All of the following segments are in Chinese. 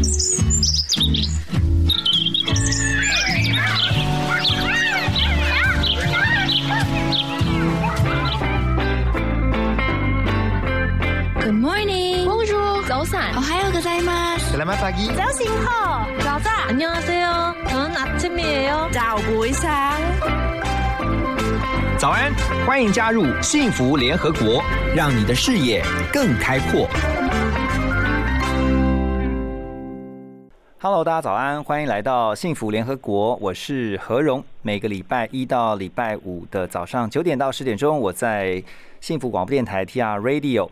Good morning. Bonjour. 早安。 오하요 고자이마스. Selamat pagi. 자신호. 자자. 안녕하세요. 저는 아침이에요. 자고 이상.早安，欢迎加入幸福联合国，让你的视野更开阔。 Hello，大家早安，欢迎来到幸福联合国，我是何荣。每个礼拜一到礼拜五的早上九点到十点钟，我在幸福广播电台 TR Radio，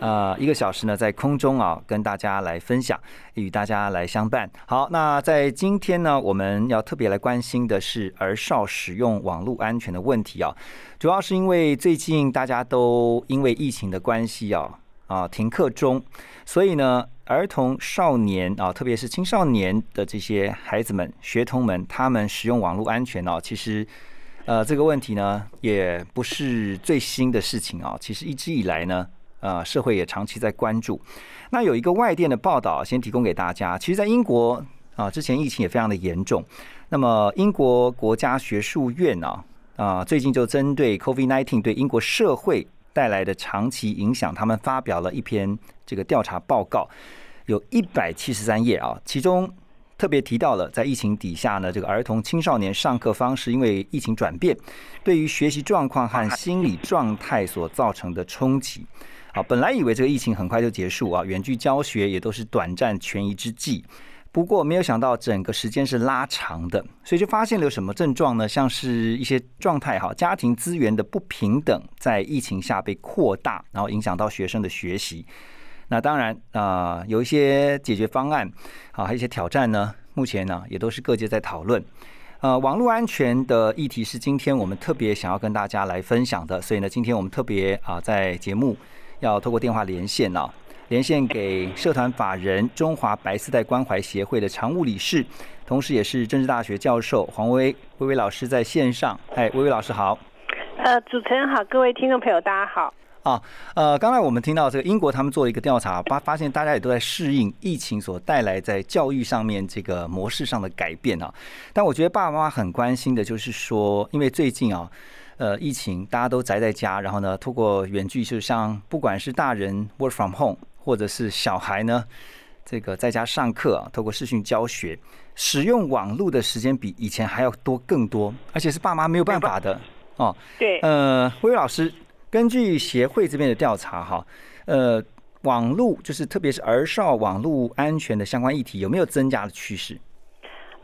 呃，一个小时呢在空中啊，跟大家来分享，与大家来相伴。好，那在今天呢，我们要特别来关心的是儿少使用网络安全的问题啊，主要是因为最近大家都因为疫情的关系啊啊停课中，所以呢。儿童、少年啊，特别是青少年的这些孩子们、学童们，他们使用网络安全哦，其实，呃，这个问题呢，也不是最新的事情啊。其实一直以来呢，呃，社会也长期在关注。那有一个外电的报道，先提供给大家。其实，在英国啊，之前疫情也非常的严重。那么，英国国家学术院啊，啊，最近就针对 COVID-19 对英国社会带来的长期影响，他们发表了一篇这个调查报告，有一百七十三页啊，其中特别提到了在疫情底下呢，这个儿童青少年上课方式因为疫情转变，对于学习状况和心理状态所造成的冲击。好，本来以为这个疫情很快就结束啊，远距教学也都是短暂权宜之计。不过没有想到整个时间是拉长的，所以就发现了有什么症状呢？像是一些状态哈，家庭资源的不平等在疫情下被扩大，然后影响到学生的学习。那当然啊、有一些解决方案，啊，还有一些挑战呢。目前呢，也都是各界在讨论。呃，网络安全的议题是今天我们特别想要跟大家来分享的，所以呢，今天我们特别啊，在节目要透过电话连线啊。连线给社团法人中华白丝带关怀协会的常务理事，同时也是政治大学教授黄薇薇薇老师在线上。哎，薇薇老师好。呃，主持人好，各位听众朋友，大家好。啊，呃，刚才我们听到这个英国他们做了一个调查，发发现大家也都在适应疫情所带来在教育上面这个模式上的改变啊。但我觉得爸爸妈妈很关心的就是说，因为最近啊，呃，疫情大家都宅在家，然后呢，透过远距，就像不管是大人 work from home，或者是小孩呢，这个在家上课啊，透过视讯教学，使用网络的时间比以前还要多更多，而且是爸妈没有办法的哦。对，呃，薇老师，根据协会这边的调查哈，呃，网络就是特别是儿少网络安全的相关议题有没有增加的趋势？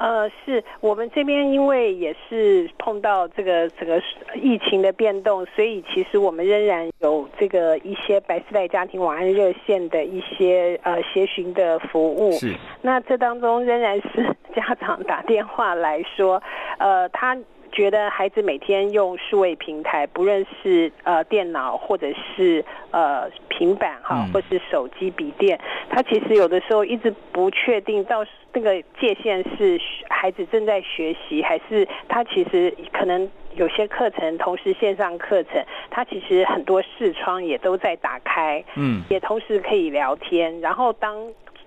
呃，是我们这边因为也是碰到这个整个疫情的变动，所以其实我们仍然有这个一些白丝带家庭网安热线的一些呃协询的服务。是，那这当中仍然是 家长打电话来说，呃，他。觉得孩子每天用数位平台，不论是呃电脑或者是呃平板哈，嗯或是手机、笔电，他其实有的时候一直不确定到那个界限是孩子正在学习，还是他其实可能有些课程同时线上课程，他其实很多视窗也都在打开，嗯，也同时可以聊天，然后当。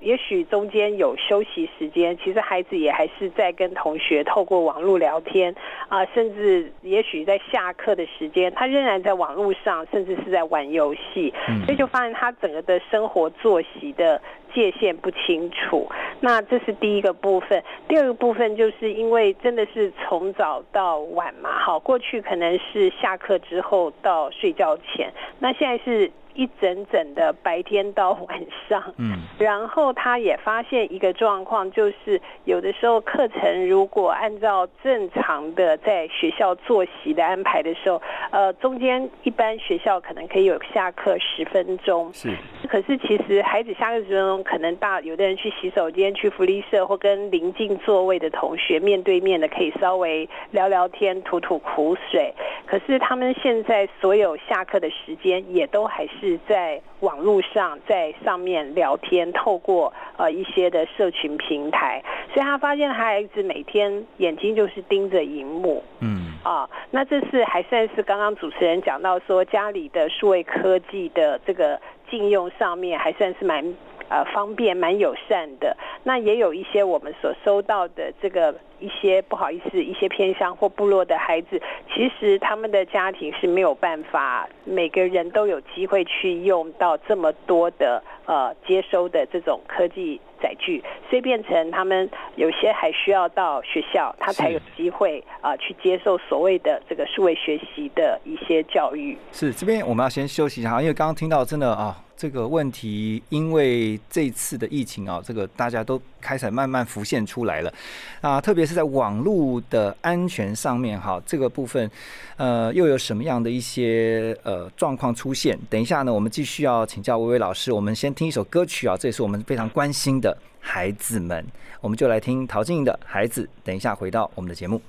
也许中间有休息时间，其实孩子也还是在跟同学透过网络聊天啊、甚至也许在下课的时间，他仍然在网络上，甚至是在玩游戏，嗯所以就发现他整个的生活作息的界限不清楚。那这是第一个部分，第二个部分就是因为真的是从早到晚嘛，好，过去可能是下课之后到睡觉前，那现在是一整整的白天到晚上，嗯，然后他也发现一个状况，就是有的时候课程如果按照正常的在学校作息的安排的时候，呃，中间一般学校可能可以有下课十分钟，是，可是其实孩子下课十分钟，可能大有的人去洗手间、去福利社或跟邻近座位的同学面对面的，可以稍微聊聊天、吐吐苦水。可是他们现在所有下课的时间，也都还是在网络上，在上面聊天，透过呃一些的社群平台，所以他发现孩子每天眼睛就是盯着荧幕。嗯，啊，那这是还算是刚刚主持人讲到说家里的数位科技的这个禁用上面还算是蛮呃方便、蛮友善的。那也有一些我们所收到的这个一些不好意思，一些偏乡或部落的孩子，其实他们的家庭是没有办法每个人都有机会去用到这么多的呃接收的这种科技。载具，所以变成他们有些还需要到学校，他才有机会啊去接受所谓的这个数位学习的一些教育。是这边我们要先休息一下，因为刚刚听到真的啊。这个问题，因为这次的疫情啊，这个大家都开始慢慢浮现出来了啊，特别是在网络的安全上面哈，这个部分呃，又有什么样的一些呃状况出现？等一下呢，我们继续要请教薇薇老师，我们先听一首歌曲啊，这也是我们非常关心的孩子们，我们就来听陶晶莹的孩子。等一下回到我们的节目。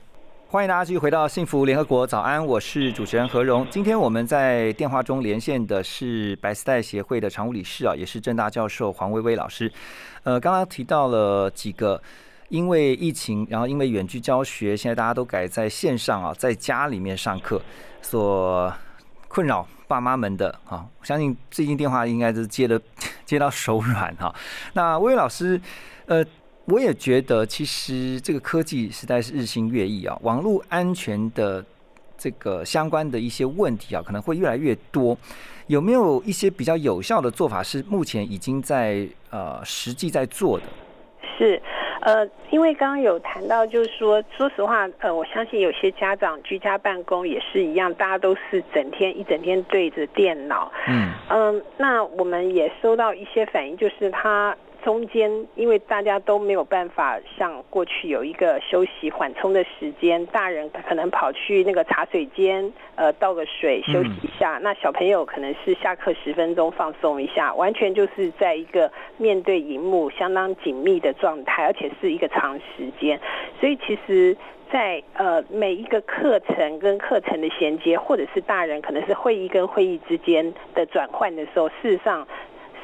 欢迎大家继续回到幸福联合国早安，我是主持人何荣。今天我们在电话中连线的是白丝带协会的常务理事啊，也是正大教授黄薇薇老师。呃，刚刚提到了几个因为疫情，然后因为远距教学，现在大家都改在线上啊，在家里面上课，所困扰爸妈们的啊，我相信最近电话应该是接的 接到手软哈。那薇薇老师，呃。我也觉得，其实这个科技实在是日新月异啊，网络安全的这个相关的一些问题啊，可能会越来越多。有没有一些比较有效的做法，是目前已经在呃实际在做的？是，呃，因为刚刚有谈到，就是说，说实话，呃，我相信有些家长居家办公也是一样，大家都是整天一整天对着电脑。嗯嗯，那我们也收到一些反应，就是他。中间，因为大家都没有办法像过去有一个休息缓冲的时间，大人可能跑去那个茶水间，呃，倒个水休息一下。那小朋友可能是下课十分钟放松一下，完全就是在一个面对荧幕相当紧密的状态，而且是一个长时间。所以其实，在呃每一个课程跟课程的衔接，或者是大人可能是会议跟会议之间的转换的时候，事实上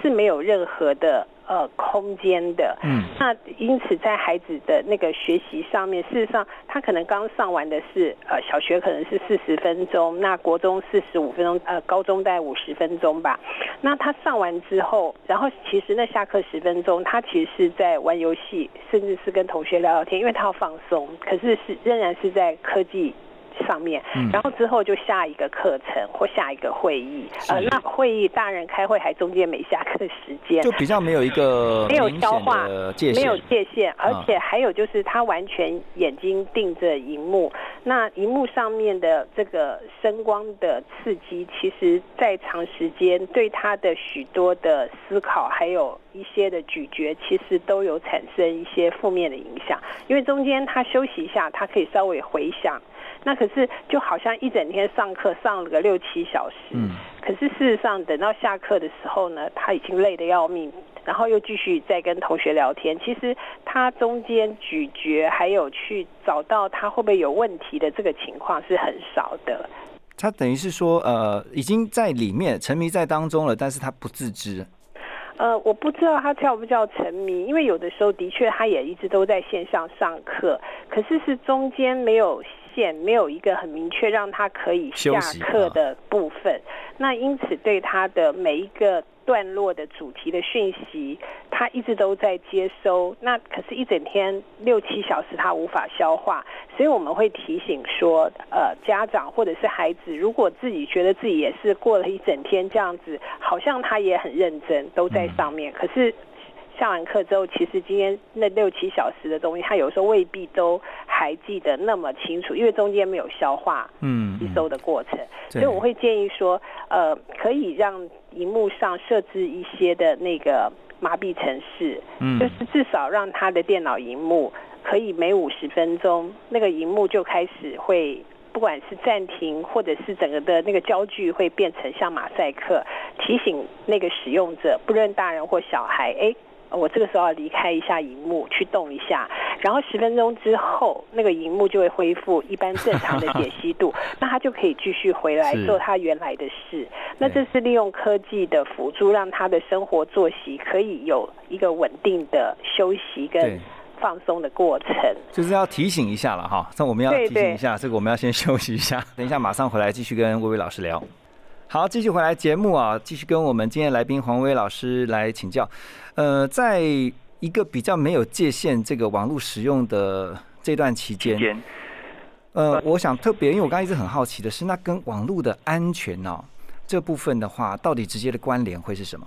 是没有任何的。呃，空间的，嗯，那因此在孩子的那个学习上面，事实上他可能刚上完的是呃小学可能是四十分钟，那国中四十五分钟，呃高中大概五十分钟吧。那他上完之后，然后其实那下课十分钟，他其实是在玩游戏，甚至是跟同学聊聊天，因为他要放松，可是是仍然是在科技。上面，然后之后就下一个课程或下一个会议，呃，那会议大人开会还中间没下课时间，就比较没有一个没有消化，没有界限，而且还有就是他完全眼睛盯着荧幕，那荧幕上面的这个声光的刺激，其实在长时间对他的许多的思考，还有一些的咀嚼，其实都有产生一些负面的影响，因为中间他休息一下，他可以稍微回想。那可是就好像一整天上课上了个六七小时，嗯，可是事实上等到下课的时候呢，他已经累得要命，然后又继续再跟同学聊天。其实他中间咀嚼还有去找到他会不会有问题的这个情况是很少的。他等于是说，呃，已经在里面沉迷在当中了，但是他不自知。呃，我不知道他叫不叫沉迷，因为有的时候的确他也一直都在线上上课，可是是中间没有。线没有一个很明确让他可以下课的部分，那因此对他的每一个段落的主题的讯息，他一直都在接收。那可是，一整天六七小时他无法消化，所以我们会提醒说，呃，家长或者是孩子，如果自己觉得自己也是过了一整天这样子，好像他也很认真，都在上面，可是。下完课之后，其实今天那六七小时的东西，他有时候未必都还记得那么清楚，因为中间没有消化、嗯吸收的过程。所以我会建议说，呃，可以让荧幕上设置一些的那个麻痹程式，嗯，就是至少让他的电脑荧幕可以每五十分钟，那个荧幕就开始会，不管是暂停或者是整个的那个焦距会变成像马赛克，提醒那个使用者，不论大人或小孩，哎。我这个时候要离开一下荧幕，去动一下，然后十分钟之后，那个荧幕就会恢复一般正常的解析度，那他就可以继续回来做他原来的事。那这是利用科技的辅助，让他的生活作息可以有一个稳定的休息跟放松的过程。就是要提醒一下了哈，那我们要提醒一下，这个我们要先休息一下，等一下马上回来继续跟薇薇老师聊。好，继续回来节目啊，继续跟我们今天来宾黄威老师来请教。呃，在一个比较没有界限这个网络使用的这段期间，呃，我想特别，因为我刚刚一直很好奇的是，那跟网络的安全呢这部分的话，到底直接的关联会是什么？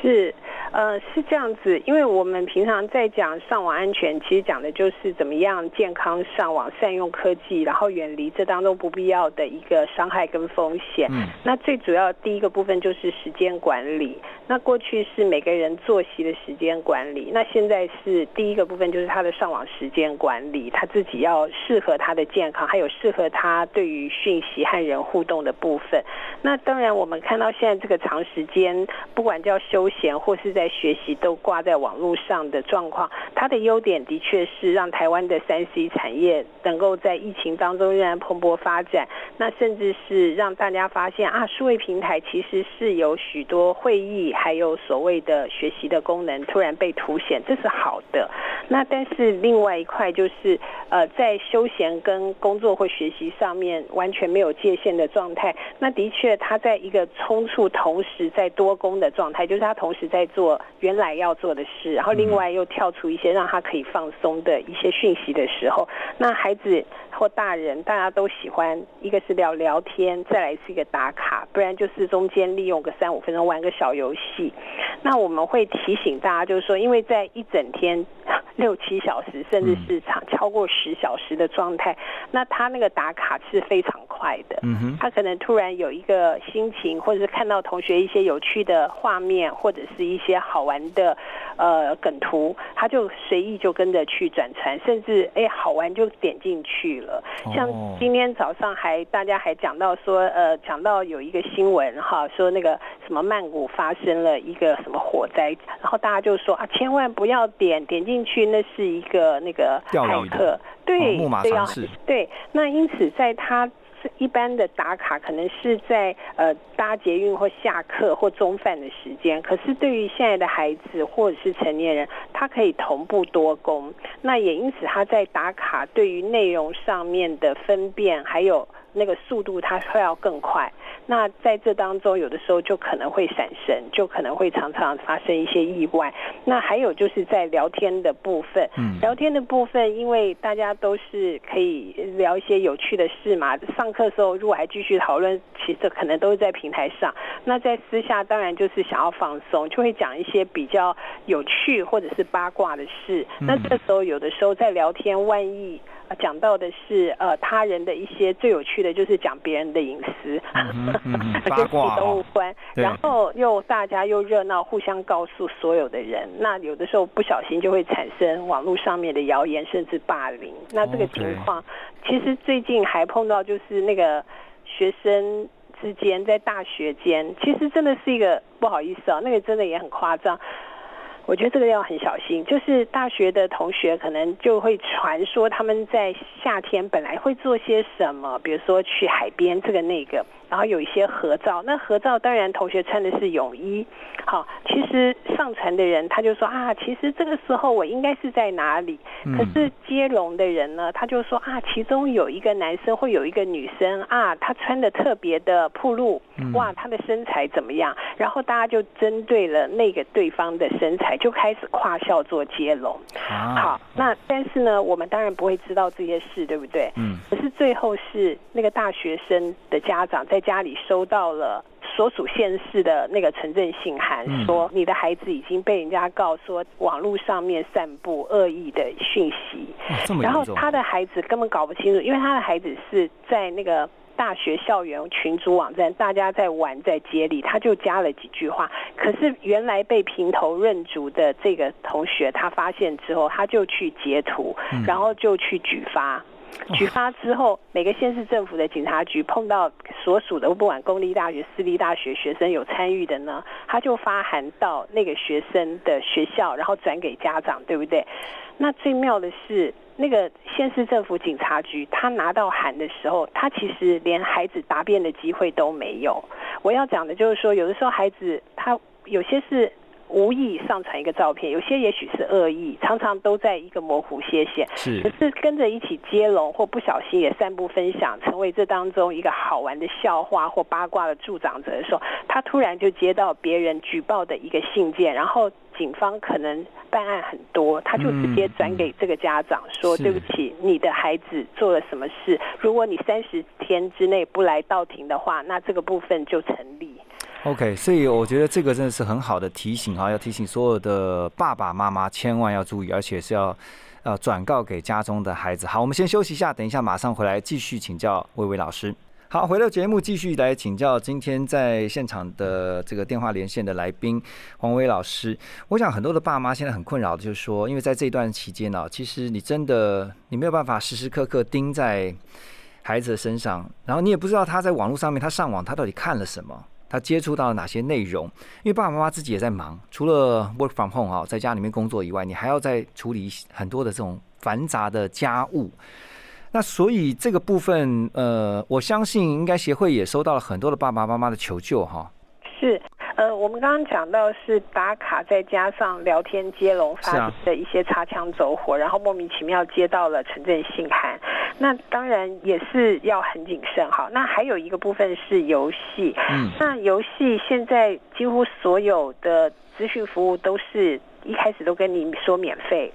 是。呃，是这样子，因为我们平常在讲上网安全，其实讲的就是怎么样健康上网、善用科技，然后远离这当中不必要的一个伤害跟风险。嗯，那最主要第一个部分就是时间管理。那过去是每个人作息的时间管理，那现在是第一个部分就是他的上网时间管理，他自己要适合他的健康，还有适合他对于讯息和人互动的部分。那当然，我们看到现在这个长时间，不管叫休闲或是在在学习都挂在网络上的状况，它的优点的确是让台湾的三 C 产业能够在疫情当中仍然蓬勃发展。那甚至是让大家发现啊，数位平台其实是有许多会议还有所谓的学习的功能突然被凸显，这是好的。那但是另外一块就是呃，在休闲跟工作或学习上面完全没有界限的状态，那的确它在一个冲突同时在多工的状态，就是它同时在做。原来要做的事，然后另外又跳出一些让他可以放松的一些讯息的时候，那孩子或大人大家都喜欢，一个是聊聊天，再来是一个打卡，不然就是中间利用个三五分钟玩个小游戏。那我们会提醒大家，就是说，因为在一整天六七小时，甚至是长超过十小时的状态，那他那个打卡是非常快的。嗯哼，他可能突然有一个心情，或者是看到同学一些有趣的画面，或者是一些好玩的呃梗图，他就随意就跟着去转传，甚至哎好玩就点进去了。像今天早上还大家还讲到说，呃，讲到有一个新闻哈，说那个什么曼谷发生了一个。什么火灾？然后大家就说啊，千万不要点点进去，那是一个那个骇客，对，木马尝试，对。那因此，在他一般的打卡，可能是在呃搭捷运或下课或中饭的时间。可是对于现在的孩子或者是成年人，他可以同步多工。那也因此，他在打卡对于内容上面的分辨，还有那个速度，他会要更快。那在这当中，有的时候就可能会闪神，就可能会常常发生一些意外。那还有就是在聊天的部分，聊天的部分，因为大家都是可以聊一些有趣的事嘛。上课的时候如果还继续讨论，其实可能都是在平台上。那在私下当然就是想要放松，就会讲一些比较有趣或者是八卦的事。那这时候有的时候在聊天，万一。讲到的是呃他人的一些最有趣的，就是讲别人的隐私，八卦都无关。然后又大家又热闹，互相告诉所有的人。那有的时候不小心就会产生网络上面的谣言，甚至霸凌。那这个情况，其实最近还碰到，就是那个学生之间在大学间，其实真的是一个不好意思啊，那个真的也很夸张。我觉得这个要很小心，就是大学的同学可能就会传说他们在夏天本来会做些什么，比如说去海边这个那个。然后有一些合照，那合照当然同学穿的是泳衣，好，其实上传的人他就说啊，其实这个时候我应该是在哪里？可是接龙的人呢，他就说啊，其中有一个男生或有一个女生啊，他穿的特别的暴露，哇，他的身材怎么样？然后大家就针对了那个对方的身材，就开始跨校做接龙。好，那但是呢，我们当然不会知道这些事，对不对？嗯。可是最后是那个大学生的家长在。家里收到了所属县市的那个城镇信函，说你的孩子已经被人家告说网络上面散布恶意的讯息，然后他的孩子根本搞不清楚，因为他的孩子是在那个大学校园群组网站，大家在玩在接力，他就加了几句话，可是原来被评头认足的这个同学，他发现之后，他就去截图，然后就去举发。举发之后，每个县市政府的警察局碰到所属的不管公立大学、私立大学学生有参与的呢，他就发函到那个学生的学校，然后转给家长，对不对？那最妙的是，那个县市政府警察局他拿到函的时候，他其实连孩子答辩的机会都没有。我要讲的就是说，有的时候孩子他有些是。无意上传一个照片，有些也许是恶意，常常都在一个模糊界限。是可是跟着一起接龙或不小心也散布分享，成为这当中一个好玩的笑话或八卦的助长者的时候，他突然就接到别人举报的一个信件，然后警方可能办案很多，他就直接转给这个家长说：“是对不起，你的孩子做了什么事？如果你三十天之内不来到庭的话，那这个部分就成立。” OK，所以我觉得这个真的是很好的提醒哈，要提醒所有的爸爸妈妈千万要注意，而且是要呃转告给家中的孩子。好，我们先休息一下，等一下马上回来继续请教薇薇老师。好，回到节目继续来请教今天在现场的这个电话连线的来宾黄薇老师。我想很多的爸妈现在很困扰的就是说，因为在这一段期间呢、其实你真的你没有办法时时刻刻盯在孩子的身上，然后你也不知道他在网络上面他上网他到底看了什么。他接触到了哪些内容？因为爸爸妈妈自己也在忙，除了 work from home 啊，在家里面工作以外，你还要在处理很多的这种繁杂的家务。那所以这个部分，呃，我相信应该协会也收到了很多的爸爸妈妈的求救哈。是，呃，我们刚刚讲到是打卡，再加上聊天接龙发的一些擦枪走火，然后莫名其妙接到了城镇信函，那当然也是要很谨慎哈。那还有一个部分是游戏，嗯，那游戏现在几乎所有的资讯服务都是一开始都跟你说免费，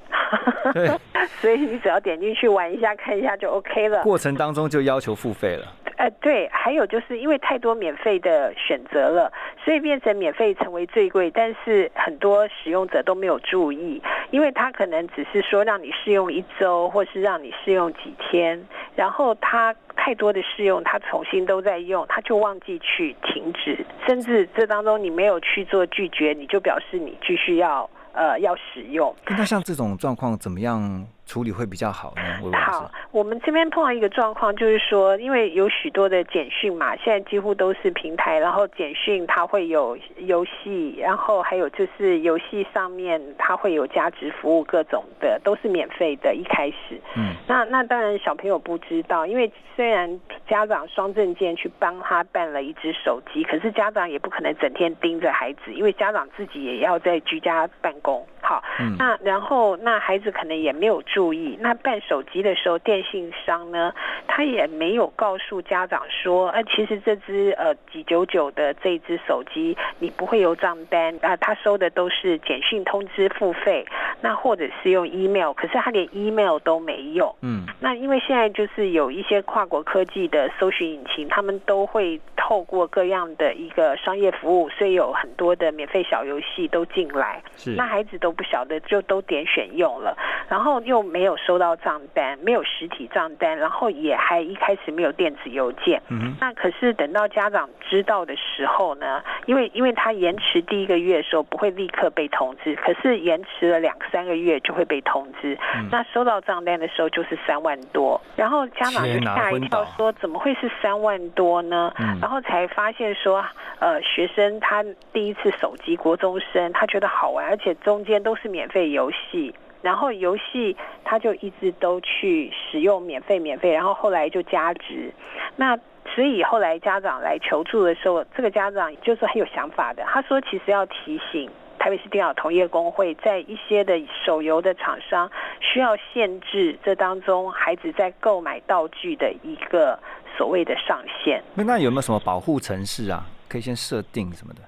对，所以你只要点进去玩一下、看一下就 OK 了。过程当中就要求付费了。呃，对，还有就是因为太多免费的选择了，所以变成免费成为最贵，但是很多使用者都没有注意，因为他可能只是说让你试用一周，或是让你试用几天，然后他太多的试用，他重新都在用，他就忘记去停止，甚至这当中你没有去做拒绝，你就表示你继续要呃要使用。那像这种状况怎么样处理会比较好呢？薇薇老师好，我们这边碰到一个状况，就是说，因为有许多的简讯嘛，现在几乎都是平台，然后简讯它会有游戏，然后还有就是游戏上面它会有价值服务，各种的都是免费的。一开始，嗯，那那当然小朋友不知道，因为虽然家长双证件去帮他办了一只手机，可是家长也不可能整天盯着孩子，因为家长自己也要在居家办公。好，嗯那然后那孩子可能也没有注意，那办手机的时候，电信商呢，他也没有告诉家长说，呃，其实这只呃几九九的这一只手机，你不会有账单啊，他收的都是简讯通知付费，那或者是用 email，可是他连 email 都没有。嗯，那因为现在就是有一些跨国科技的搜寻引擎，他们都会透过各样的一个商业服务，所以有很多的免费小游戏都进来。是那孩子都不晓得，就都点选用了，然后又没有收到账单，没有实体账单，然后也还一开始没有电子邮件。嗯，那可是等到家长知道的时候呢，因为因为他延迟第一个月的时候不会立刻被通知，可是延迟了两三个月就会被通知。嗯那收到账单的时候就是三万多，然后家长就吓一跳，说怎么会是三万多呢？嗯然后才发现说，呃，学生他第一次手机国中生，他觉得好玩，而且中间都是免费游戏。然后游戏他就一直都去使用免费免费，然后后来就加值。那所以后来家长来求助的时候，这个家长就是很有想法的，他说其实要提醒。台北市电脑同业工会在一些的手游的厂商需要限制这当中孩子在购买道具的一个所谓的上限。那那有没有什么保护城市啊？可以先设定什么的？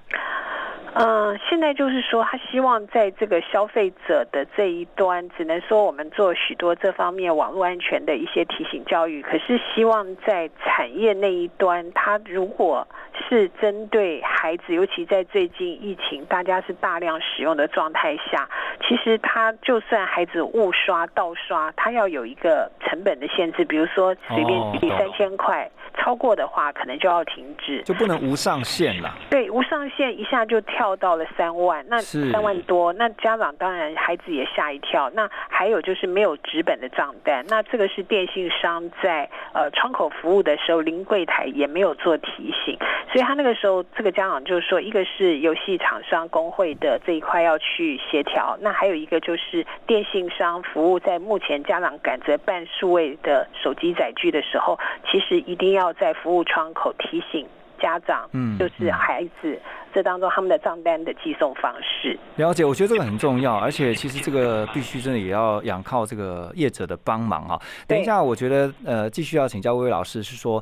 嗯，现在就是说，他希望在这个消费者的这一端，只能说我们做许多这方面网络安全的一些提醒教育。可是希望在产业那一端，他如果是针对孩子，尤其在最近疫情大家是大量使用的状态下，其实他就算孩子误刷、盗刷，他要有一个成本的限制，比如说随便哦懂举三千块，超过的话可能就要停止。就不能无上限了。对，无上限一下就跳到了三万，那三万多，那家长当然孩子也吓一跳。那还有就是没有纸本的账单，那这个是电信商在呃窗口服务的时候，临柜台也没有做提醒，所以他那个时候这个家长就是说，一个是游戏厂商工会的这一块要去协调，那还有一个就是电信商服务在目前家长赶着办数位的手机载具的时候，其实一定要在服务窗口提醒。家长，嗯就是孩子，这当中他们的账单的寄送方式。了解，我觉得这个很重要，而且其实这个必须真的也要仰靠这个业者的帮忙哈。等一下，我觉得呃，继续要请教薇薇老师是说，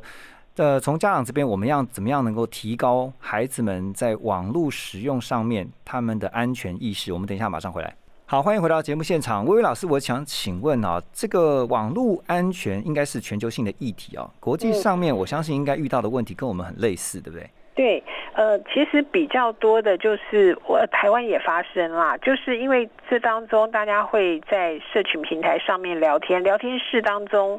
呃，从家长这边，我们要怎么样能够提高孩子们在网络使用上面他们的安全意识？我们等一下马上回来。好，欢迎回到节目现场，薇薇老师，我想请问啊，这个网络安全应该是全球性的议题啊，国际上面我相信应该遇到的问题跟我们很类似，对不对？对，呃，其实比较多的就是我台湾也发生啦，就是因为这当中大家会在社群平台上面聊天，聊天室当中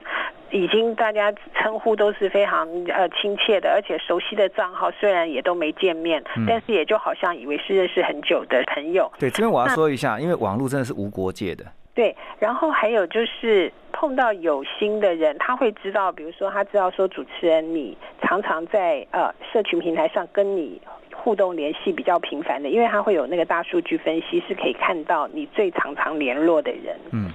已经大家称呼都是非常呃亲切的，而且熟悉的账号，虽然也都没见面，嗯但是也就好像以为是认识很久的朋友。对，这边我要说一下，因为网络真的是无国界的，对，然后还有就是碰到有心的人，他会知道，比如说他知道说主持人你常常在呃社群平台上跟你互动联系比较频繁的，因为他会有那个大数据分析，是可以看到你最常常联络的人。嗯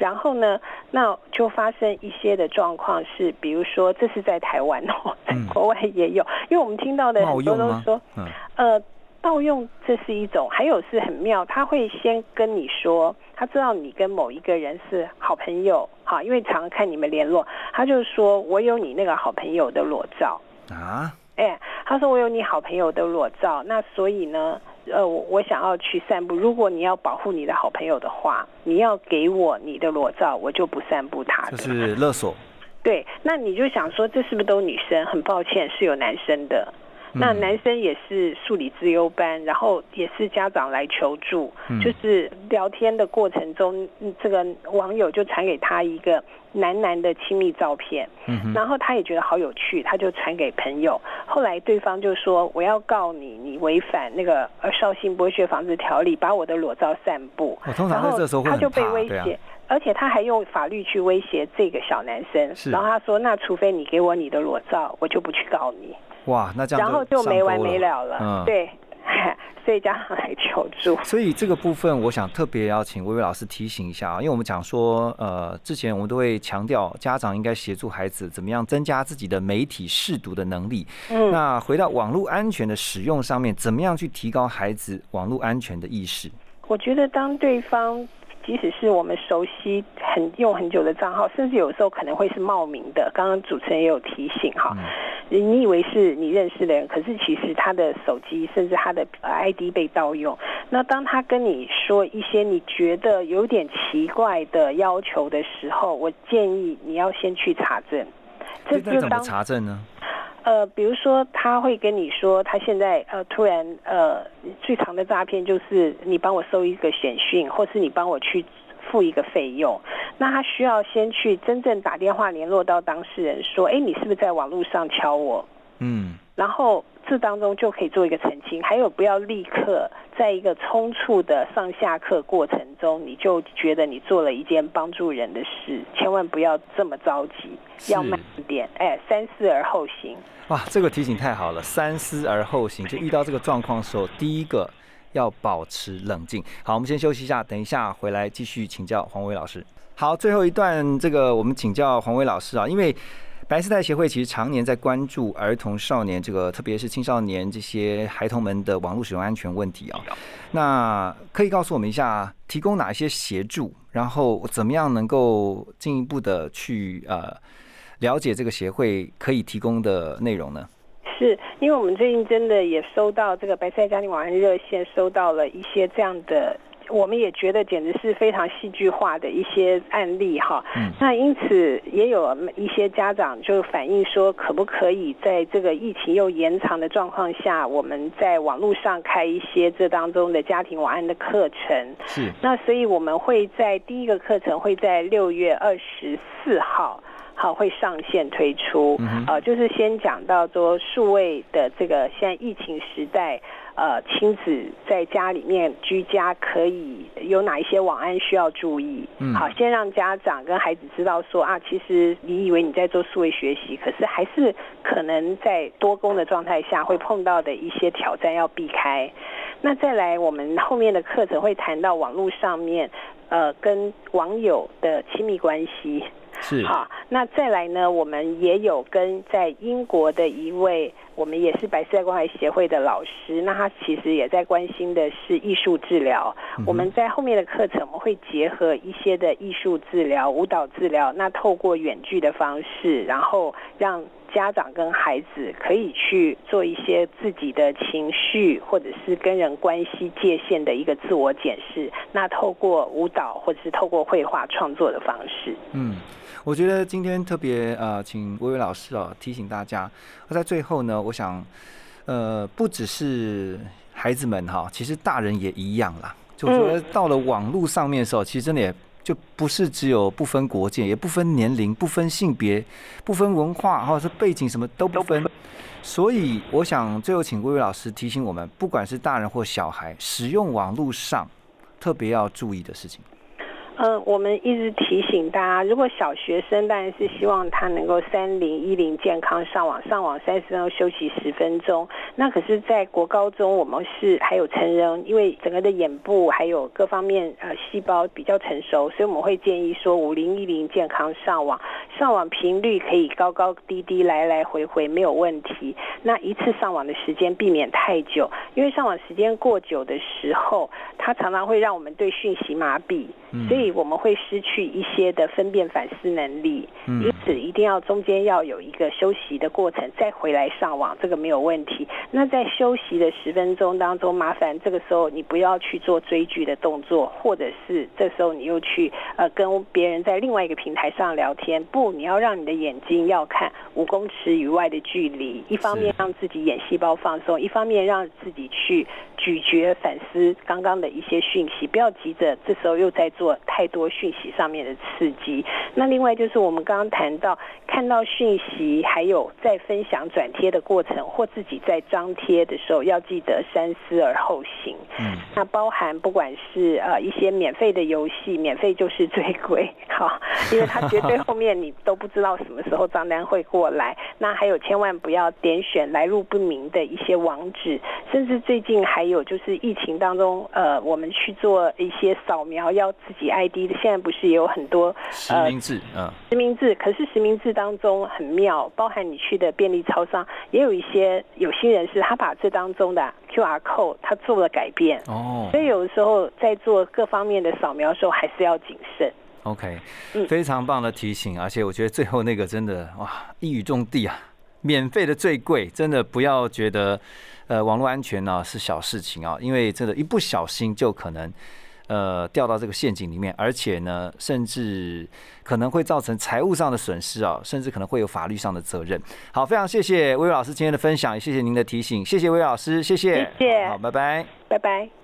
然后呢，那就发生一些的状况是，比如说这是在台湾哦，在嗯国外也有，因为我们听到的很多都说，？嗯。呃，盗用这是一种，还有是很妙，他会先跟你说，他知道你跟某一个人是好朋友，哈，因为常常看你们联络，他就说我有你那个好朋友的裸照，啊，哎，他说我有你好朋友的裸照，那所以呢，呃，我我想要去散步，如果你要保护你的好朋友的话，你要给我你的裸照，我就不散布他就。是勒索。对，那你就想说，这是不是都女生？很抱歉，是有男生的。那嗯男生也是数理自优班，然后也是家长来求助，嗯就是聊天的过程中，嗯这个网友就传给他一个男男的亲密照片，嗯，然后他也觉得好有趣，他就传给朋友。后来对方就说：“我要告你，你违反那个呃少性剥削防治条例，把我的裸照散布。”我通常然后在这时候会他就被威胁，而且他还用法律去威胁这个小男生。是然后他说：“那除非你给我你的裸照，我就不去告你。哇，那”这样然后就没完没了了。嗯，。对，所以家长来求助。所以这个部分，我想特别要请薇薇老师提醒一下啊，因为我们讲说，呃，之前我们都会强调家长应该协助孩子怎么样增加自己的媒体试读的能力。嗯，那回到网络安全的使用上面，怎么样去提高孩子网络安全的意识？我觉得当对方即使是我们熟悉很用很久的账号，甚至有时候可能会是冒名的。刚刚主持人也有提醒哈，嗯你以为是你认识的人，可是其实他的手机甚至他的 ID 被盗用。那当他跟你说一些你觉得有点奇怪的要求的时候，我建议你要先去查证。这那怎么查证呢？呃，比如说他会跟你说，他现在呃突然呃最长的诈骗就是你帮我收一个简讯，或是你帮我去付一个费用。那他需要先去真正打电话联络到当事人，说，哎，你是不是在网络上敲我？嗯，然后这当中就可以做一个澄清，还有不要立刻在一个冲促的上下课过程中，你就觉得你做了一件帮助人的事，千万不要这么着急，要慢一点，哎，三思而后行。哇，这个提醒太好了，三思而后行。就遇到这个状况的时候，第一个要保持冷静。好，我们先休息一下，等一下回来继续请教黄伟老师。好，最后一段这个我们请教黄伟老师啊，因为白丝带协会其实常年在关注儿童少年这个，特别是青少年这些孩童们的网络使用安全问题啊。那可以告诉我们一下，提供哪一些协助，然后怎么样能够进一步的去呃了解这个协会可以提供的内容呢？是因为我们最近真的也收到这个白菜家庭网安热线收到了一些这样的，我们也觉得简直是非常戏剧化的一些案例哈。嗯那因此也有一些家长就反映说，可不可以在这个疫情又延长的状况下，我们在网络上开一些这当中的家庭网安的课程？是那所以我们会在第一个课程会在六月二十四号。好，会上线推出，呃，就是先讲到说数位的这个现在疫情时代，呃，亲子在家里面居家可以有哪一些网安需要注意？嗯好，先让家长跟孩子知道说啊，其实你以为你在做数位学习，可是还是可能在多工的状态下会碰到的一些挑战要避开。那再来，我们后面的课程会谈到网络上面，呃，跟网友的亲密关系。是，好，那再来呢，我们也有跟在英国的一位我们也是白色关怀协会的老师，那他其实也在关心的是艺术治疗。我们在后面的课程，我们会结合一些的艺术治疗、舞蹈治疗，那透过远距的方式，然后让。家长跟孩子可以去做一些自己的情绪，或者是跟人关系界限的一个自我检视。那透过舞蹈或者是透过绘画创作的方式。嗯，我觉得今天特别呃，请薇薇老师哦提醒大家。那在最后呢，我想呃，不只是孩子们哈，其实大人也一样啦。就我觉得到了网络上面的时候，其实真的也。就不是只有不分国界，也不分年龄、不分性别、不分文化，或者是背景，什么都不分。所以，我想最后请薇薇老师提醒我们，不管是大人或小孩，使用网络上特别要注意的事情。嗯，我们一直提醒大家，如果小学生当然是希望他能够三零一零健康上网，上网三十分钟休息十分钟。那可是，在国高中，我们是还有成人，因为整个的眼部还有各方面呃细胞比较成熟，所以我们会建议说五零一零健康上网，上网频率可以高高低低来来回回没有问题。那一次上网的时间避免太久，因为上网时间过久的时候，它常常会让我们对讯息麻痹，所以。我们会失去一些的分辨反思能力，因此一定要中间要有一个休息的过程，再回来上网，这个没有问题。那在休息的十分钟当中，麻烦这个时候你不要去做追剧的动作，或者是这时候你又去呃跟别人在另外一个平台上聊天。不，你要让你的眼睛要看五公尺以外的距离，一方面让自己眼细胞放松，一方面让自己去咀嚼反思刚刚的一些讯息，不要急着这时候又在做太。太多讯息上面的刺激，那另外就是我们刚刚谈到看到讯息，还有在分享转贴的过程，或自己在张贴的时候，要记得三思而后行。嗯，那包含不管是呃一些免费的游戏，免费就是最贵，好，因为它绝对后面你都不知道什么时候账单会过来。那还有千万不要点选来路不明的一些网址，甚至最近还有就是疫情当中，呃，我们去做一些扫描，要自己爱。的现在不是也有很多实名制，嗯，实名制，可是实名制当中很妙，包含你去的便利超商，也有一些有心人士，他把这当中的 Q R code 他做了改变，哦，所以有的时候在做各方面的扫描的时候，还是要谨慎。OK，非常棒的提醒，而且我觉得最后那个真的哇，一语中的啊，免费的最贵，真的不要觉得呃网络安全呢是小事情啊，因为真的，一不小心就可能。呃，掉到这个陷阱里面，而且呢，甚至可能会造成财务上的损失啊，甚至可能会有法律上的责任。好，非常谢谢魏老师今天的分享，也谢谢您的提醒，谢谢魏老师，谢谢，谢谢，好，拜拜，拜拜。